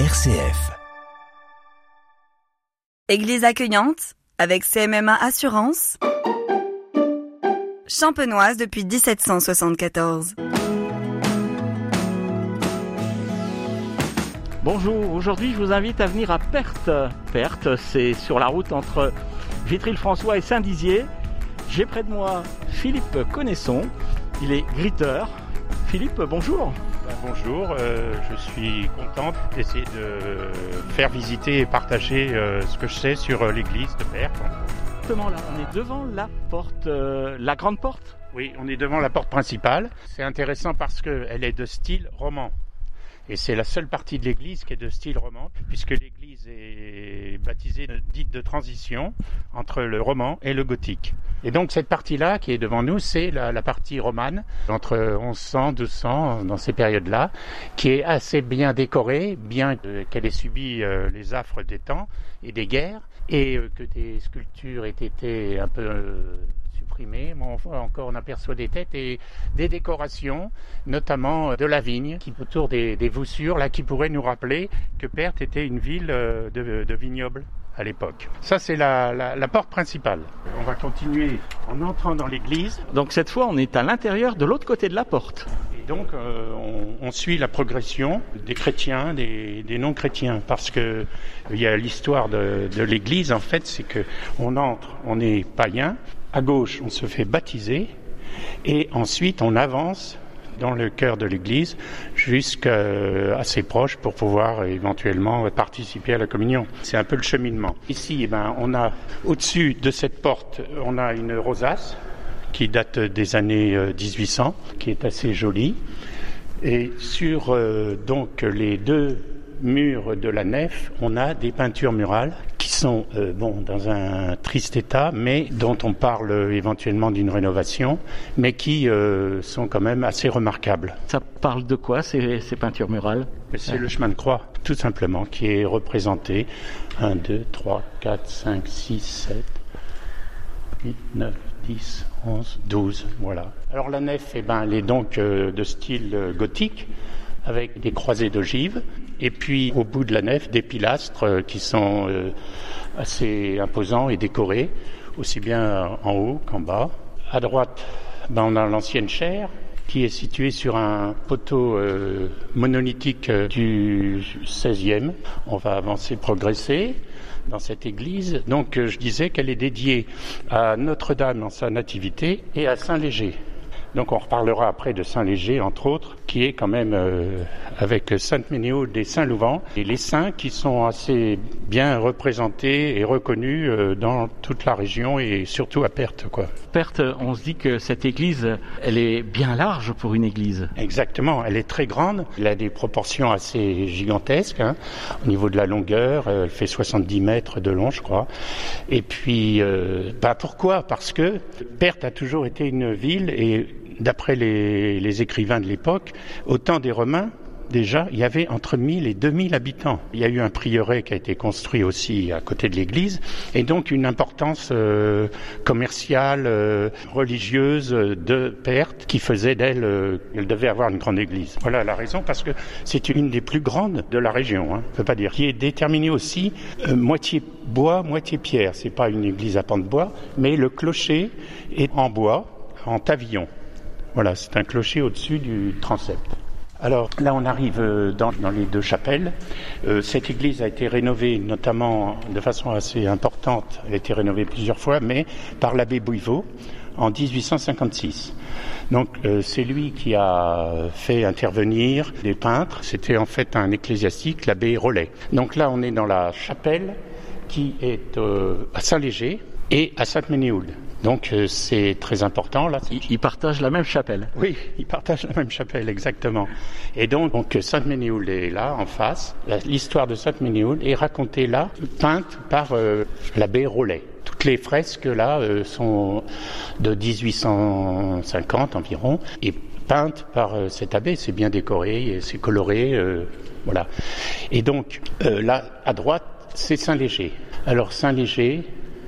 RCF. Église accueillante avec CMMA Assurance. Champenoise depuis 1774. Bonjour, aujourd'hui je vous invite à venir à Perthes. Perthes, c'est sur la route entre Vitry-le-François et Saint-Dizier. J'ai près de moi Philippe Connaisson, il est gritteur. Philippe, bonjour. Ben, bonjour, euh, je suis contente d'essayer de faire visiter et partager euh, ce que je sais sur euh, l'église de Perthes. Exactement là, on est devant la porte, euh, la grande porte? Oui, on est devant la porte principale. C'est intéressant parce qu'elle est de style roman. Et c'est la seule partie de l'église qui est de style roman, puisque l'église est baptisée dite de transition entre le roman et le gothique. Et donc cette partie-là qui est devant nous, c'est la, partie romane, entre 1100, 1200, dans ces périodes-là, qui est assez bien décorée, bien euh, qu'elle ait subi euh, les affres des temps et des guerres, et euh, que des sculptures aient été un peu enfin, encore, on aperçoit des têtes et des décorations, notamment euh, de la vigne, qui autour des, des voussures, là, qui pourraient nous rappeler que Perthes était une ville euh, de, de vignobles à l'époque. Ça, c'est la, la, la porte principale. On va continuer en entrant dans l'église. Donc cette fois on est à l'intérieur de l'autre côté de la porte. Et donc, euh, on, on suit la progression des chrétiens, des, des non-chrétiens, parce que il y a l'histoire de, de l'Église. En fait, c'est que on entre, on est païen. À gauche, on se fait baptiser, et ensuite, on avance dans le cœur de l'Église jusqu'à assez proche pour pouvoir euh, éventuellement participer à la communion. C'est un peu le cheminement. Ici, eh ben, on a au-dessus de cette porte, on a une rosace qui date des années euh, 1800, qui est assez jolie. Et sur euh, donc les deux murs de la nef, on a des peintures murales sont euh, bon dans un triste état, mais dont on parle euh, éventuellement d'une rénovation, mais qui euh, sont quand même assez remarquables. Ça parle de quoi ces, ces peintures murales? C'est le chemin de croix, tout simplement, qui est représenté 1, 2, 3, 4, 5, 6, 7, 8, 9, 10, 11, 12, voilà. Alors la nef, eh ben, elle est donc euh, de style euh, gothique, avec des croisées d'ogives, et puis au bout de la nef, des pilastres euh, qui sont euh, assez imposants et décorés, aussi bien en haut qu'en bas. À droite, ben, on a l'ancienne chaire, qui est située sur un poteau euh, monolithique du 16e. On va avancer, progresser dans cette église. Donc je disais qu'elle est dédiée à Notre-Dame dans sa nativité et à Saint-Léger. Donc on reparlera après de Saint-Léger, entre autres, qui est quand même euh, avec Sainte-Ménéhould et Saint-Louvent, et les saints qui sont assez bien représentés et reconnus euh, dans toute la région et surtout à Perthes. Quoi. Perthes, on se dit que cette église, elle est bien large pour une église. Exactement, elle est très grande, elle a des proportions assez gigantesques hein, au niveau de la longueur, euh, elle fait 70 mètres de long je crois. Et puis, euh, bah pourquoi? Parce que Perthes a toujours été une ville et d'après les, écrivains de l'époque, au temps des Romains, déjà, il y avait entre 1000 et 2000 habitants. Il y a eu un prieuré qui a été construit aussi à côté de l'église, et donc une importance euh, commerciale, euh, religieuse de Perthes qui faisait d'elle, euh, elle devait avoir une grande église. Voilà la raison, parce que c'est une des plus grandes de la région, hein, on peut pas dire, qui est déterminée aussi euh, moitié bois, moitié pierre. C'est pas une église à pan de bois, mais le clocher est en bois, en pavillon. Voilà, c'est un clocher au-dessus du transept. Alors là, on arrive euh, dans, les deux chapelles. Euh, cette église a été rénovée notamment de façon assez importante. A été rénovée plusieurs fois, mais par l'abbé Bouivot en 1856. Donc euh, c'est lui qui a fait intervenir des peintres. C'était en fait un ecclésiastique, l'abbé Rollet. Donc là, on est dans la chapelle qui est à Saint-Léger et à Sainte-Ménéhould. Donc euh, c'est très important là. Ils, ils partagent la même chapelle. Oui, ils partagent la même chapelle, exactement. Et donc, donc Sainte-Ménéhould est là, en face. L'histoire de Sainte-Ménéhould est racontée là, peinte par euh, l'abbé Rollet. Toutes les fresques là euh, sont de 1850 environ et peintes par euh, cet abbé. C'est bien décoré, c'est coloré, euh, voilà. Et donc euh, là, à droite, c'est Saint-Léger. Alors Saint-Léger,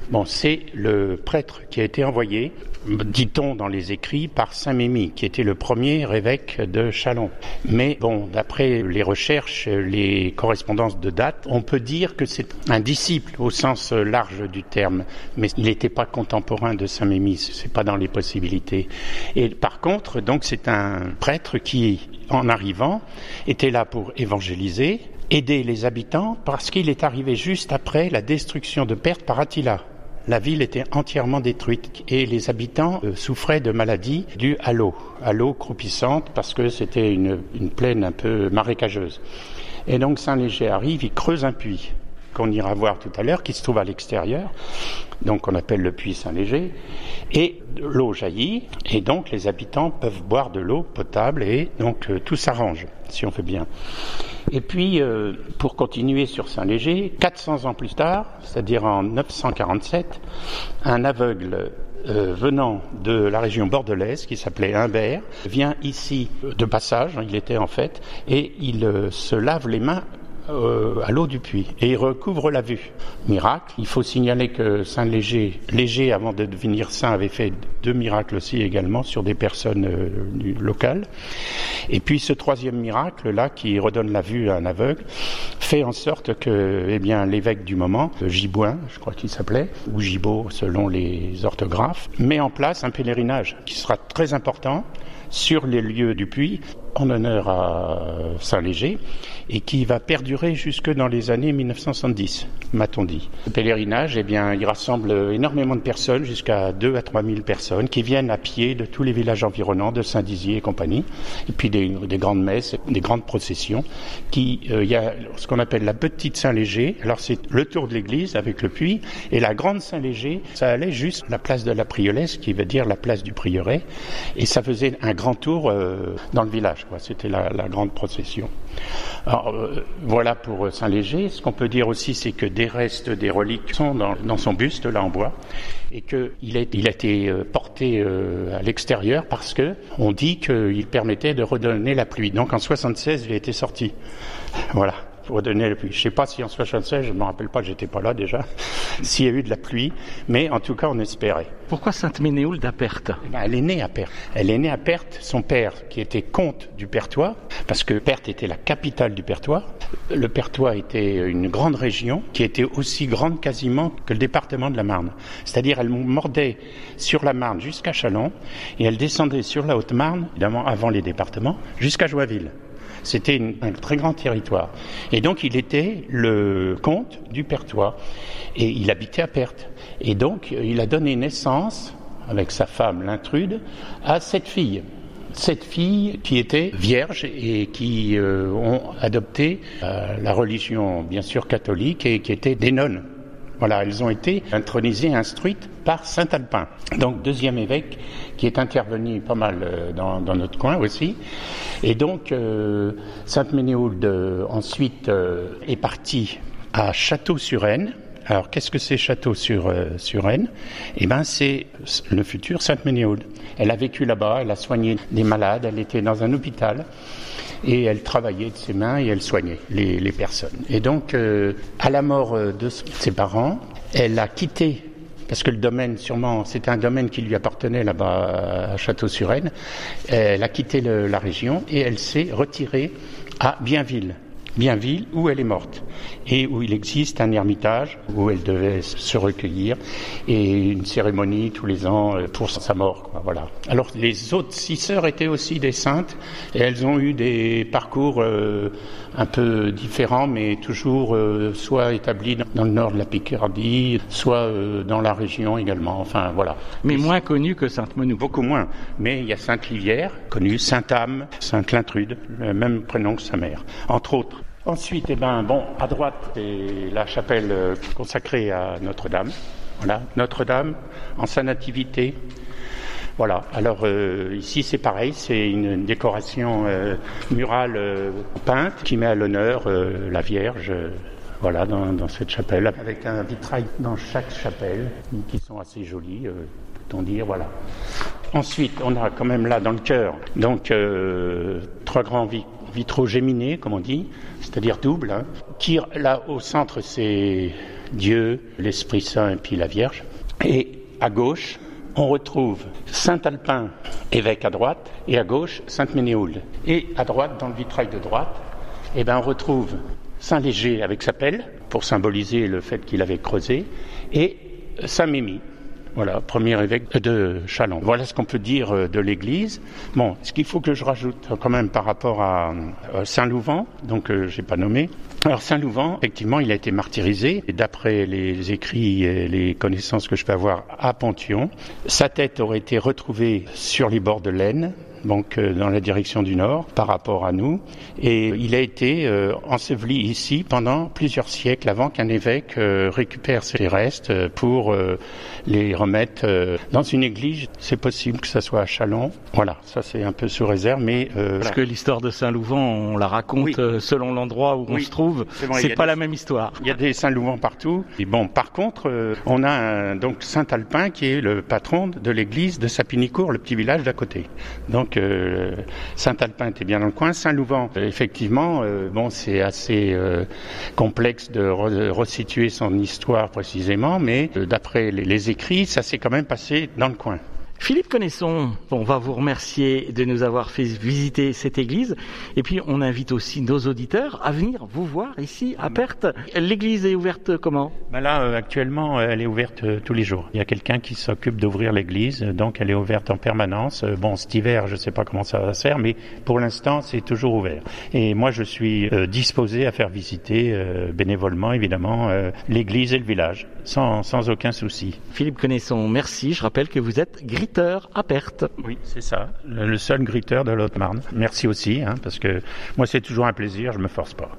Bon, c'est le prêtre qui a été envoyé dit-on dans les écrits, par Saint Mémy, qui était le premier évêque de Chalon. Mais bon, d'après les recherches, les correspondances de date, on peut dire que c'est un disciple au sens large du terme, mais il n'était pas contemporain de Saint Mémy, c'est pas dans les possibilités. Et par contre, donc c'est un prêtre qui, en arrivant, était là pour évangéliser, aider les habitants, parce qu'il est arrivé juste après la destruction de Perthes par Attila la ville était entièrement détruite et les habitants euh, souffraient de maladies dues à l'eau, à l'eau croupissante parce que c'était une, plaine un peu marécageuse. Et donc Saint-Léger arrive, il creuse un puits qu'on ira voir tout à l'heure, qui se trouve à l'extérieur, donc on appelle le puits Saint-Léger, et l'eau jaillit, et donc les habitants peuvent boire de l'eau potable, et donc euh, tout s'arrange, si on fait bien. Et puis, euh, pour continuer sur Saint-Léger, 400 ans plus tard, c'est-à-dire en 947, un aveugle euh, venant de la région bordelaise qui s'appelait Humbert vient ici de passage, hein, il était en fait, et il se lave les mains euh, à l'eau du puits et il recouvre la vue. Miracle. Il faut signaler que Saint Léger, Léger avant de devenir saint, avait fait deux miracles aussi également sur des personnes euh, locales. Et puis ce troisième miracle là, qui redonne la vue à un aveugle, fait en sorte que, eh bien, l'évêque du moment, Gibouin, je crois qu'il s'appelait, ou Gibaud selon les orthographes, met en place un pèlerinage qui sera très important sur les lieux du puits en honneur à Saint-Léger et qui va perdurer jusque dans les années 1970, m'a-t-on dit. Le pèlerinage, eh bien, il rassemble énormément de personnes, jusqu'à 2 à 3 000 personnes, qui viennent à pied de tous les villages environnants, de Saint-Dizier et compagnie, et puis des, grandes messes, des grandes processions, qui, euh, il y a ce qu'on appelle la petite Saint-Léger, alors c'est le tour de l'église avec le puits, et la grande Saint-Léger, ça allait juste la place de la Priolesse, qui veut dire la place du prieuré, et ça faisait un grand tour euh, dans le village, c'était la, grande procession. Euh, voilà pour Saint-Léger. Ce qu'on peut dire aussi, c'est que des restes, des reliques sont dans, son buste, là en bois, et qu'il a, été euh, porté euh, à l'extérieur parce que on dit qu'il permettait de redonner la pluie. Donc en 76, il a été sorti. Voilà pour donner la pluie. Je ne sais pas si en 76, je ne me rappelle pas, j'étais pas là déjà, s'il y a eu de la pluie, mais en tout cas, on espérait. Pourquoi Sainte Ménéhould à Perthes? Eh ben, Elle est née à Perthes. Elle est née à Perthes. Son père, qui était comte du Pertois, parce que Perthes était la capitale du Pertois. Le Pertois était une grande région qui était aussi grande quasiment que le département de la Marne. C'est-à-dire, elle mordait sur la Marne jusqu'à Chalon et elle descendait sur la Haute-Marne, évidemment avant les départements, jusqu'à Joinville. C'était un très grand territoire. Et donc il était le comte du Pertois. Et il habitait à Perthes. Et donc il a donné naissance, avec sa femme l'intrude, à cette fille cette fille qui était vierge et qui euh, ont adopté euh, la religion bien sûr catholique et qui étaient des nonnes. Voilà, elles ont été intronisées, instruites par Saint Alpin. Donc deuxième évêque qui est intervenu pas mal euh, dans, notre coin aussi. Et donc euh, Sainte Ménéhould euh, ensuite est partie à Château-sur-Aisne. Alors qu'est-ce que c'est Château-sur-Aisne Eh ben c'est le futur Sainte Ménéhould. Elle a vécu là-bas, elle a soigné des malades, elle était dans un hôpital et elle travaillait de ses mains et elle soignait les, personnes. Et donc, euh, à la mort euh, de ses parents, elle a quitté parce que le domaine, sûrement, c'était un domaine qui lui appartenait là-bas à Château-sur-Aisne. Elle a quitté la région et elle s'est retirée à Bienville. Bienville, où elle est morte, et où il existe un ermitage où elle devait se recueillir, et une cérémonie tous les ans euh, pour sa mort. voilà. Alors les autres six sœurs étaient aussi des saintes, et elles ont eu des parcours euh, un peu différents, mais toujours euh, soit établies dans le nord de la Picardie, soit dans la région également. Enfin voilà. Mais moins connues que Sainte Menou. Beaucoup moins. Mais il y a Sainte Livière, connue, Sainte Âme, Sainte Lintrude, le même prénom que sa mère, entre autres. Ensuite, eh ben, bon, à droite, c'est la chapelle euh, consacrée à Notre-Dame. Voilà, Notre-Dame en sa nativité. Voilà. Alors euh, ici, c'est pareil, c'est une décoration euh, murale peinte qui met à l'honneur la Vierge. voilà, dans, cette chapelle, avec un vitrail dans chaque chapelle, qui sont assez jolis, peut-on dire, voilà. Ensuite, on a quand même là dans le cœur, donc trois grands vitraux géminés, comme on dit, c'est-à-dire double, hein, là au centre c'est Dieu, l'Esprit Saint et puis la Vierge, et à gauche on retrouve Saint-Alpin, évêque à droite, et à gauche, Sainte-Ménéhould. Et à droite, dans le vitrail de droite, eh ben, on retrouve Saint-Léger avec sa pelle, pour symboliser le fait qu'il avait creusé, et Saint-Mémy, voilà, premier évêque de Chalon. Voilà ce qu'on peut dire euh, de l'église. Bon, ce qu'il faut que je rajoute quand même par rapport à Saint-Louvent, donc euh, j'ai pas nommé. Alors Saint-Louvent, effectivement, il a été martyrisé. Et d'après les écrits et les connaissances que je peux avoir à Pontion, sa tête aurait été retrouvée sur les bords de l'Aisne, donc euh, dans la direction du nord par rapport à nous. Et il a été euh, enseveli ici pendant plusieurs siècles avant qu'un évêque euh, récupère ses restes pour les remettre dans une église. C'est possible que ça soit à Chalon. Voilà, ça c'est un peu sous réserve, mais parce que l'histoire de Saint-Louvent, on la raconte selon l'endroit où on se trouve. C'est pas la même histoire. Il y a des Saint-Louvent partout. Et bon, par contre, on a un, donc Saint-Alpin qui est le patron de l'église de Sapinicourt, le petit village d'à côté. Donc Saint-Alpin était bien dans le coin. Saint-Louvent, effectivement, euh, bon, c'est assez euh, complexe de resituer son histoire précisément, mais euh, d'après les écrits, ça s'est quand même passé dans le coin. Philippe Connaisson, on va vous remercier de nous avoir fait visiter cette église. Et puis, on invite aussi nos auditeurs à venir vous voir ici à Perthes. L'église est ouverte comment? Ben Là, euh, actuellement, euh, elle est ouverte euh, tous les jours. Il y a quelqu'un qui s'occupe d'ouvrir l'église, donc elle est ouverte en permanence. Bon, cet hiver, je ne sais pas comment ça va se faire, mais pour l'instant, c'est toujours ouvert. Et moi, je suis disposé à faire visiter bénévolement, évidemment, l'église et le village, sans, sans aucun souci. Philippe Connaisson, merci. Je rappelle que vous êtes gris à perte. Oui, c'est ça, le seul griteur de l'Haute-Marne. Merci aussi, hein, parce que moi c'est toujours un plaisir, je me force pas.